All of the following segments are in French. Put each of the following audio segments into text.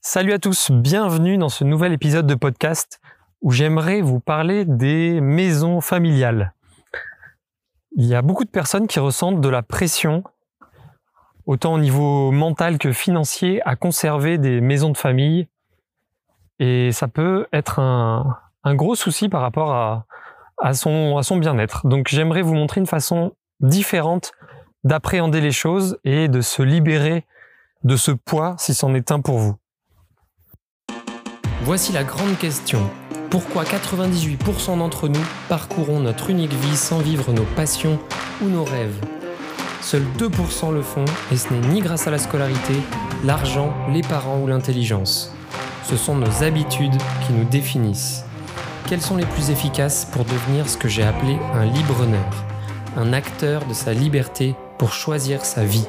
Salut à tous, bienvenue dans ce nouvel épisode de podcast où j'aimerais vous parler des maisons familiales. Il y a beaucoup de personnes qui ressentent de la pression, autant au niveau mental que financier, à conserver des maisons de famille. Et ça peut être un, gros souci par rapport à, son bien-être. Donc j'aimerais vous montrer une façon différente d'appréhender les choses et de se libérer de ce poids si c'en est un pour vous. Voici la grande question. Pourquoi 98% d'entre nous parcourons notre unique vie sans vivre nos passions ou nos rêves? Seuls 2% le font et ce n'est ni grâce à la scolarité, l'argent, les parents ou l'intelligence. Ce sont nos habitudes qui nous définissent. Quelles sont les plus efficaces pour devenir ce que j'ai appelé un libre-honneur, un acteur de sa liberté pour choisir sa vie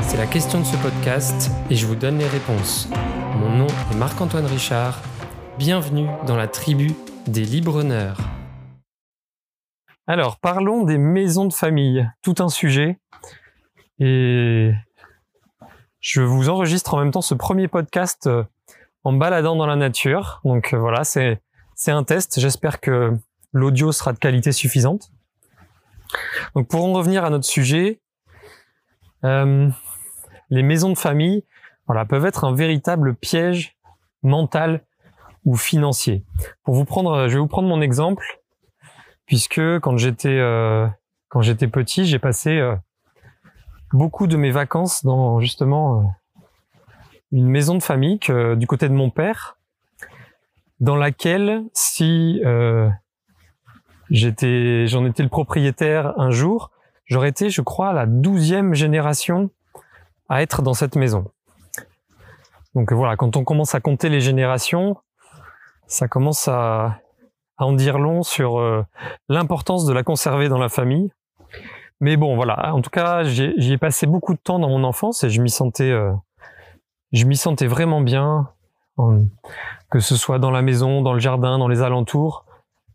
C'est la question de ce podcast et je vous donne les réponses. Mon nom est Marc-Antoine Richard. Bienvenue dans la tribu des Libreneurs. Alors, parlons des maisons de famille. Tout un sujet. Et je vous enregistre en même temps ce premier podcast euh, en baladant dans la nature. Donc euh, voilà, c'est un test. J'espère que l'audio sera de qualité suffisante. Donc pour en revenir à notre sujet, euh, les maisons de famille, voilà, peuvent être un véritable piège mental ou financier. Pour vous prendre, je vais vous prendre mon exemple, puisque quand j'étais euh, quand j'étais petit, j'ai passé euh, beaucoup de mes vacances dans justement euh, une maison de famille du côté de mon père, dans laquelle si euh, j'étais, j'en étais le propriétaire un jour, j'aurais été, je crois, la douzième génération à être dans cette maison. Donc voilà, quand on commence à compter les générations, ça commence à, en dire long sur euh, l'importance de la conserver dans la famille. Mais bon, voilà. En tout cas, j'y ai passé beaucoup de temps dans mon enfance et je m'y sentais, euh, je m'y sentais vraiment bien, que ce soit dans la maison, dans le jardin, dans les alentours.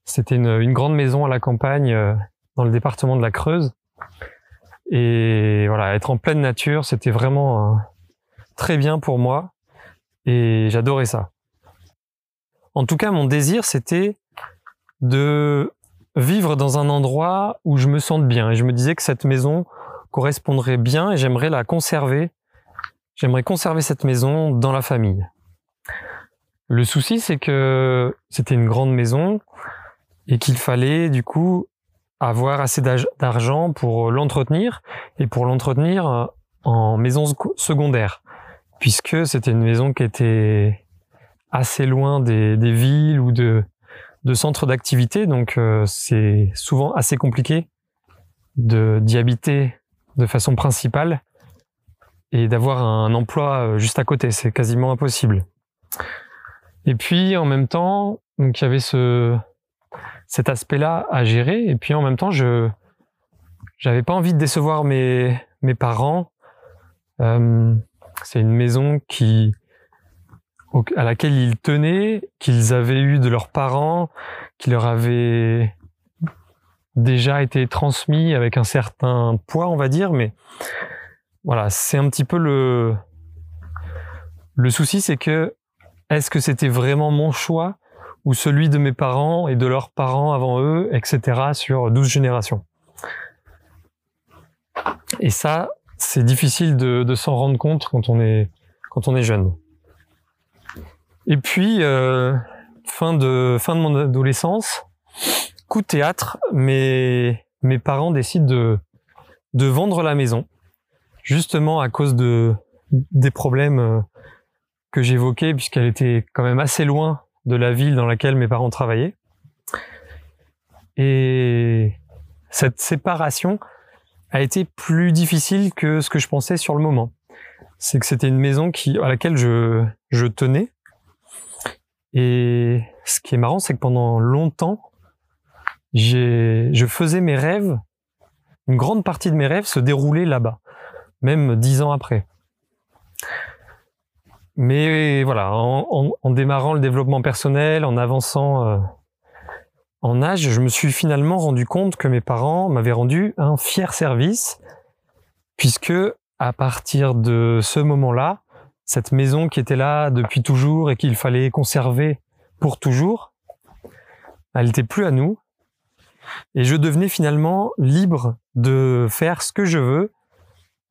C'était une, grande maison à la campagne, euh, dans le département de la Creuse. Et voilà, être en pleine nature, c'était vraiment très bien pour moi et j'adorais ça. En tout cas, mon désir, c'était de vivre dans un endroit où je me sente bien. Et je me disais que cette maison correspondrait bien et j'aimerais la conserver. J'aimerais conserver cette maison dans la famille. Le souci, c'est que c'était une grande maison et qu'il fallait du coup avoir assez d'argent pour l'entretenir et pour l'entretenir en maison secondaire puisque c'était une maison qui était assez loin des, villes ou de, de centres d'activité, donc euh, c'est souvent assez compliqué de d'y habiter de façon principale et d'avoir un emploi euh, juste à côté, c'est quasiment impossible. Et puis en même temps, donc il y avait ce cet aspect-là à gérer, et puis en même temps, je j'avais pas envie de décevoir mes mes parents. Euh, c'est une maison qui, à laquelle ils tenaient, qu'ils avaient eu de leurs parents, qui leur avait déjà été transmis avec un certain poids, on va dire, mais voilà, c'est un petit peu le, le souci, c'est que est-ce que c'était vraiment mon choix ou celui de mes parents et de leurs parents avant eux, etc., sur 12 générations? Et ça, c'est difficile de, s'en rendre compte quand on est quand on est jeune. Et puis euh, fin de fin de mon adolescence, coup de théâtre, mes mes parents décident de de vendre la maison, justement à cause de des problèmes euh, que j'évoquais puisqu'elle était quand même assez loin de la ville dans laquelle mes parents travaillaient. Et cette séparation a été plus difficile que ce que je pensais sur le moment. C'est que c'était une maison qui, à laquelle je, je tenais. Et ce qui est marrant, c'est que pendant longtemps, je faisais mes rêves, une grande partie de mes rêves se déroulaient là-bas, même dix ans après. Mais voilà, en, en, démarrant le développement personnel, en avançant euh, en âge, je me suis finalement rendu compte que mes parents m'avaient rendu un fier service, puisque à partir de ce moment-là, cette maison qui était là depuis toujours et qu'il fallait conserver pour toujours, elle n'était plus à nous. Et je devenais finalement libre de faire ce que je veux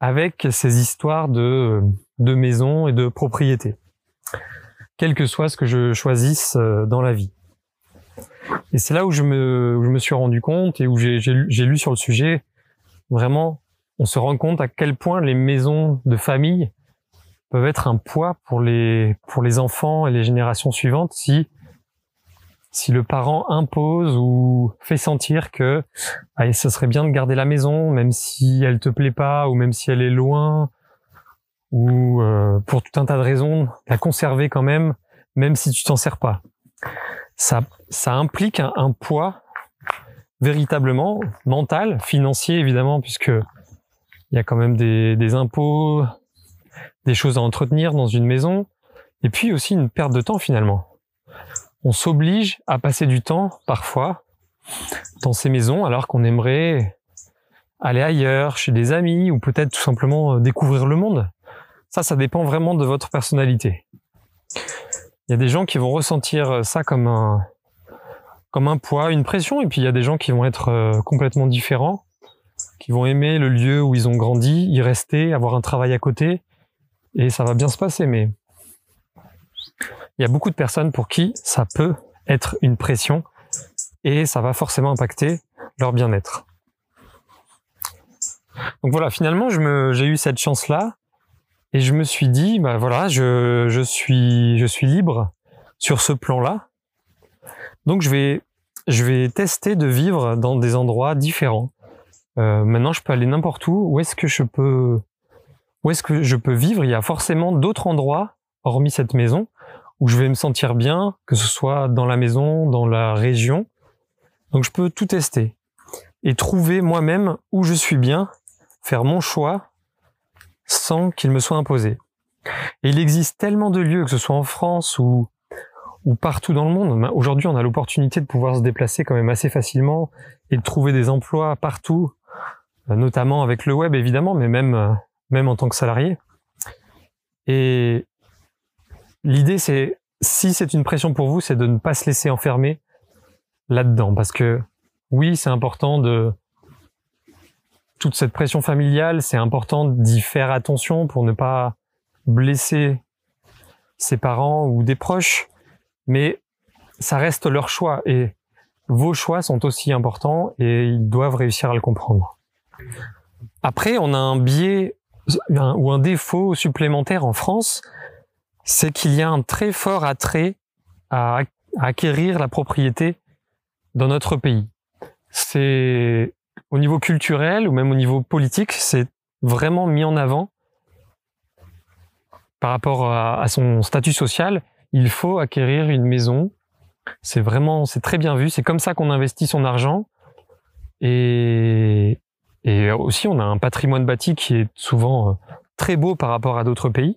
avec ces histoires de, de maison et de propriété. Quel que soit ce que je choisisse euh, dans la vie. Et c'est là où je me, suis rendu compte et où j'ai lu sur le sujet, vraiment, on se rend compte à quel point les maisons de famille peuvent être un poids pour les pour les enfants et les générations suivantes si si le parent impose ou fait sentir que ah, ce serait bien de garder la maison même si elle te plaît pas ou même si elle est loin ou euh, pour tout un tas de raisons la conserver quand même même si tu t'en sers pas ça ça implique un, poids véritablement mental financier évidemment puisque il y a quand même des, des impôts des choses à entretenir dans une maison, et puis aussi une perte de temps finalement. On s'oblige à passer du temps parfois dans ces maisons alors qu'on aimerait aller ailleurs, chez des amis, ou peut-être tout simplement euh, découvrir le monde. Ça, ça dépend vraiment de votre personnalité. Il y a des gens qui vont ressentir ça comme un, comme un poids, une pression, et puis il y a des gens qui vont être euh, complètement différents, qui vont aimer le lieu où ils ont grandi, y rester, avoir un travail à côté, et ça va bien se passer, mais il y a beaucoup de personnes pour qui ça peut être une pression et ça va forcément impacter leur bien-être. Donc voilà, finalement, j'ai eu cette chance-là et je me suis dit, bah voilà, je, je suis, je suis libre sur ce plan-là. Donc je vais, je vais tester de vivre dans des endroits différents. Euh, maintenant, je peux aller n'importe où. Où est-ce que je peux où est-ce que je peux vivre? Il y a forcément d'autres endroits, hormis cette maison, où je vais me sentir bien, que ce soit dans la maison, dans la région. Donc je peux tout tester et trouver moi-même où je suis bien, faire mon choix sans qu'il me soit imposé. Et il existe tellement de lieux, que ce soit en France ou, ou partout dans le monde. Aujourd'hui, on a l'opportunité de pouvoir se déplacer quand même assez facilement et de trouver des emplois partout, notamment avec le web évidemment, mais même euh, même en tant que salarié. Et l'idée, c'est, si c'est une pression pour vous, c'est de ne pas se laisser enfermer là-dedans. Parce que oui, c'est important de, toute cette pression familiale, c'est important d'y faire attention pour ne pas blesser ses parents ou des proches, mais ça reste leur choix et vos choix sont aussi importants et ils doivent réussir à le comprendre. Après, on a un biais ou un défaut supplémentaire en France, c'est qu'il y a un très fort attrait à, acquérir la propriété dans notre pays. C'est au niveau culturel ou même au niveau politique, c'est vraiment mis en avant par rapport à, son statut social. Il faut acquérir une maison. C'est vraiment, c'est très bien vu. C'est comme ça qu'on investit son argent. Et, aussi, on a un patrimoine bâti qui est souvent euh, très beau par rapport à d'autres pays.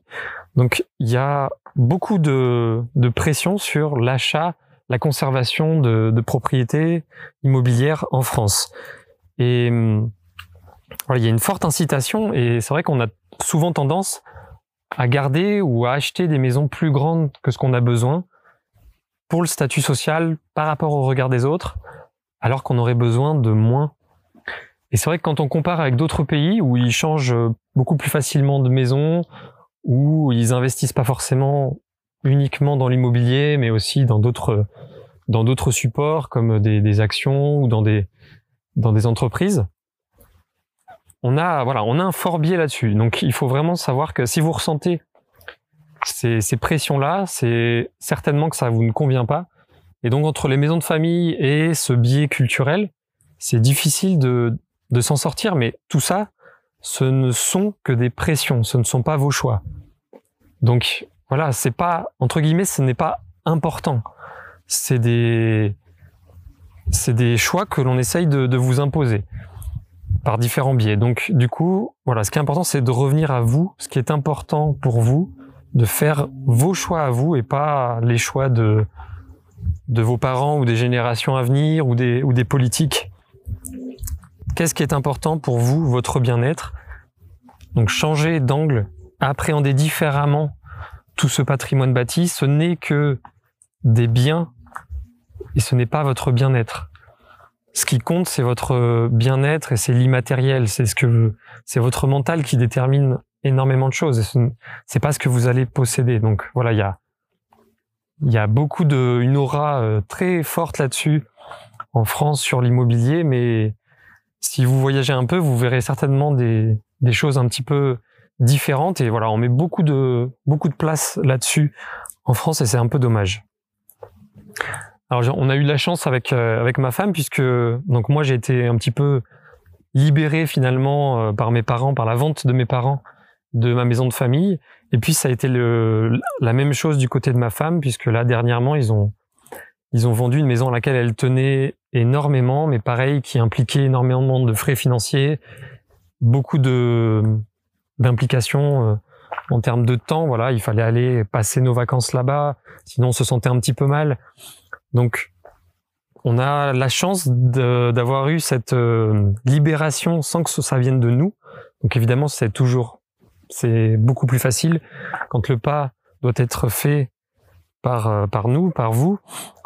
Donc, il y a beaucoup de, pression sur l'achat, la conservation de, propriétés immobilières en France. Et voilà, il y a une forte incitation et c'est vrai qu'on a souvent tendance à garder ou à acheter des maisons plus grandes que ce qu'on a besoin pour le statut social par rapport au regard des autres, alors qu'on aurait besoin de moins. Et c'est vrai que quand on compare avec d'autres pays où ils changent euh, beaucoup plus facilement de maison, où ils investissent pas forcément uniquement dans l'immobilier, mais aussi dans d'autres dans d'autres supports comme des, actions ou dans des dans des entreprises. On a voilà, on a un fort biais là-dessus. Donc il faut vraiment savoir que si vous ressentez ces, pressions-là, c'est certainement que ça vous ne convient pas. Et donc entre les maisons de famille et ce biais culturel, c'est difficile de de s'en sortir, mais tout ça, ce ne sont que des pressions, ce ne sont pas vos choix. Donc voilà, c'est pas entre guillemets, ce n'est pas important. C'est des c'est des choix que l'on essaye de, vous imposer par différents biais. Donc du coup, voilà, ce qui est important, c'est de revenir à vous, ce qui est important pour vous, de faire vos choix à vous et pas les choix de de vos parents ou des générations à venir ou des ou des politiques. Qu'est-ce qui est important pour vous, votre bien-être? Donc changer d'angle, appréhender différemment tout ce patrimoine bâti, ce n'est que des biens et ce n'est pas votre bien-être. Ce qui compte, c'est votre bien-être et c'est l'immatériel. C'est ce que c'est votre mental qui détermine énormément de choses. Et c'est pas ce que vous allez posséder. Donc voilà, il y a il y a beaucoup de une aura euh, très forte là-dessus en France sur l'immobilier, mais si vous voyagez un peu, vous verrez certainement des, des choses un petit peu différentes. Et voilà, on met beaucoup de beaucoup de place là-dessus en France et c'est un peu dommage. Alors on a eu de la chance avec euh, avec ma femme puisque donc moi j'ai été un petit peu libéré finalement euh, par mes parents, par la vente de mes parents de ma maison de famille. Et puis ça a été le, la même chose du côté de ma femme puisque là dernièrement ils ont ils ont vendu une maison à laquelle elle tenait énormément, mais pareil qui impliquait énormément de frais financiers, beaucoup de d'implications euh, en termes de temps. Voilà, il fallait aller passer nos vacances là-bas, sinon on se sentait un petit peu mal. Donc, on a la chance d'avoir eu cette euh, libération sans que ça vienne de nous. Donc évidemment, c'est toujours, c'est beaucoup plus facile quand le pas doit être fait par euh, par nous, par vous.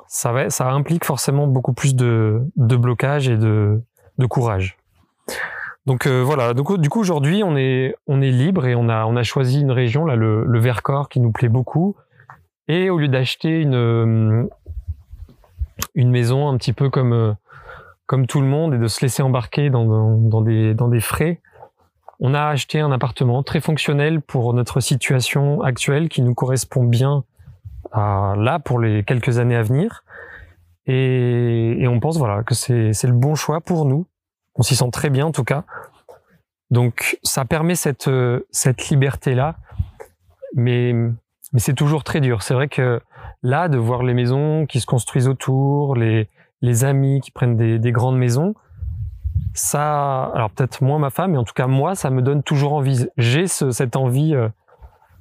Ça va, ça implique forcément beaucoup plus de, de blocage et de, de courage. Donc euh, voilà. Donc du coup aujourd'hui, on est on est libre et on a on a choisi une région là, le, le Vercors, qui nous plaît beaucoup. Et au lieu d'acheter une une maison un petit peu comme euh, comme tout le monde et de se laisser embarquer dans, dans, des dans des frais. On a acheté un appartement très fonctionnel pour notre situation actuelle qui nous correspond bien à là pour les quelques années à venir. Et, on pense voilà que c'est le bon choix pour nous. On s'y sent très bien en tout cas. Donc ça permet cette cette liberté là, mais mais c'est toujours très dur. C'est vrai que là, de voir les maisons qui se construisent autour, les, les amis qui prennent des, des grandes maisons, ça, alors peut-être moins ma femme, mais en tout cas moi, ça me donne toujours envie. J'ai ce, cette envie. Euh,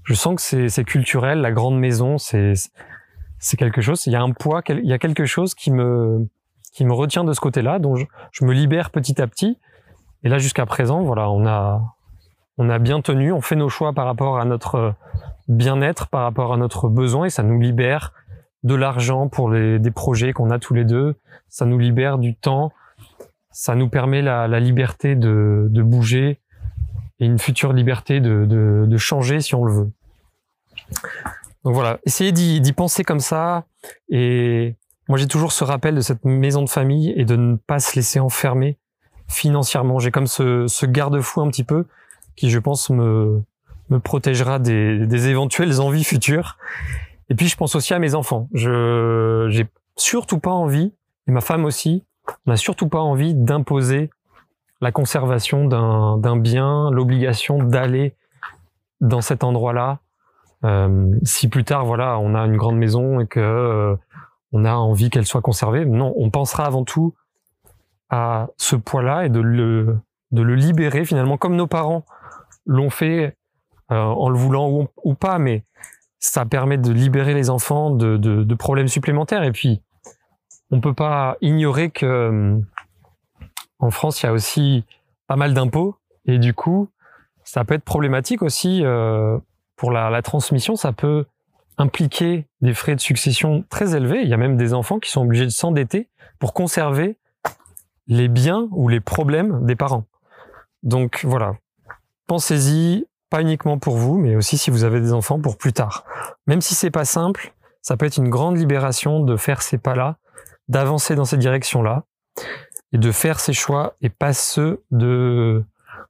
je sens que c'est culturel. La grande maison, c'est quelque chose. Il y a un poids, il y a quelque chose qui me qui me retient de ce côté-là, dont je, je, me libère petit à petit. Et là, jusqu'à présent, voilà, on a on a bien tenu, on fait nos choix par rapport à notre bien-être par rapport à notre besoin et ça nous libère de l'argent pour les, des projets qu'on a tous les deux. Ça nous libère du temps. Ça nous permet la, la liberté de, de, bouger et une future liberté de, de, de, changer si on le veut. Donc voilà, essayez d'y penser comme ça. Et moi, j'ai toujours ce rappel de cette maison de famille et de ne pas se laisser enfermer financièrement. J'ai comme ce, ce garde-fou un petit peu je pense, me, me protégera des, éventuelles envies futures. Et puis je pense aussi à mes enfants. Je j'ai surtout pas envie, et ma femme aussi, n'a surtout pas envie d'imposer la conservation d'un, d'un bien, l'obligation d'aller dans cet endroit-là. Euh, si plus tard, voilà, on a une grande maison et que euh, on a envie qu'elle soit conservée, non, on pensera avant tout à ce poids-là et de le de le libérer finalement, comme nos parents l'ont fait euh, en le voulant ou, pas, mais ça permet de libérer les enfants de, de, de, problèmes supplémentaires. Et puis, on peut pas ignorer que euh, en France, il y a aussi pas mal d'impôts, et du coup, ça peut être problématique aussi euh, pour la, la, transmission. Ça peut impliquer des frais de succession très élevés. Il y a même des enfants qui sont obligés de s'endetter pour conserver les biens ou les problèmes des parents. Donc voilà, pensez-y, pas uniquement pour vous, mais aussi si vous avez des enfants pour plus tard. Même si c'est pas simple, ça peut être une grande libération de faire ces pas-là, d'avancer dans cette direction-là, et de faire ces choix et pas ceux de,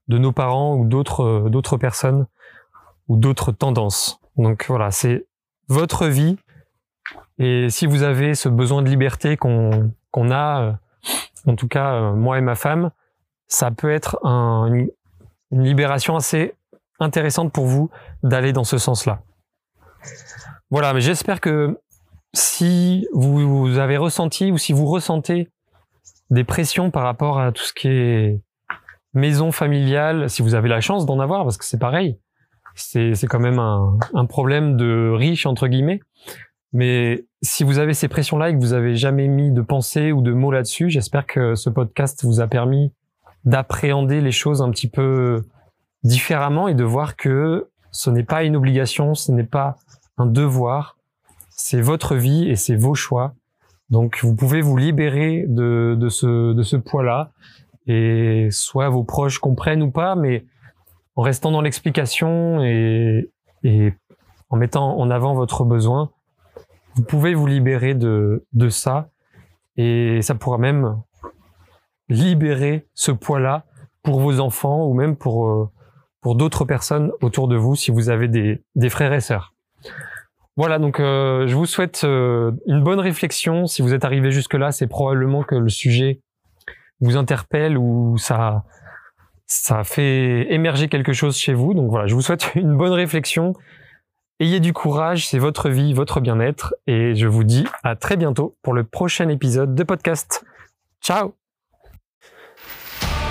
de nos parents ou d'autres, d'autres personnes ou d'autres tendances. Donc voilà, c'est votre vie. Et si vous avez ce besoin de liberté qu'on, qu'on a, euh, en tout cas, euh, moi et ma femme, ça peut être un, une libération assez intéressante pour vous d'aller dans ce sens-là. Voilà, mais j'espère que si vous avez ressenti ou si vous ressentez des pressions par rapport à tout ce qui est maison familiale, si vous avez la chance d'en avoir, parce que c'est pareil, c'est quand même un, un, problème de riche entre guillemets. Mais si vous avez ces pressions-là et que vous avez jamais mis de pensée ou de mots là-dessus, j'espère que ce podcast vous a permis d'appréhender les choses un petit peu différemment et de voir que ce n'est pas une obligation, ce n'est pas un devoir. C'est votre vie et c'est vos choix. Donc vous pouvez vous libérer de, de ce, de ce poids-là. Et soit vos proches comprennent ou pas, mais en restant dans l'explication et, et en mettant en avant votre besoin, vous pouvez vous libérer de, de ça. Et ça pourra même libérer ce poids-là pour vos enfants ou même pour, euh, pour d'autres personnes autour de vous si vous avez des, des frères et sœurs. Voilà, donc euh, je vous souhaite euh, une bonne réflexion. Si vous êtes arrivé jusque-là, c'est probablement que le sujet vous interpelle ou ça, ça fait émerger quelque chose chez vous. Donc voilà, je vous souhaite une bonne réflexion. Ayez du courage, c'est votre vie, votre bien-être. Et je vous dis à très bientôt pour le prochain épisode de podcast. Ciao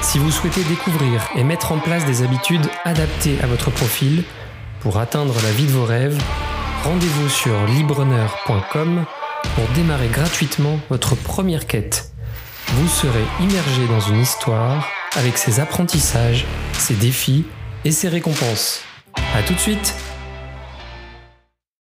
Si vous souhaitez découvrir et mettre en place des habitudes adaptées à votre profil pour atteindre la vie de vos rêves, rendez-vous sur libreneur.com pour démarrer gratuitement votre première quête. Vous serez immergé dans une histoire avec ses apprentissages, ses défis et ses récompenses. A tout de suite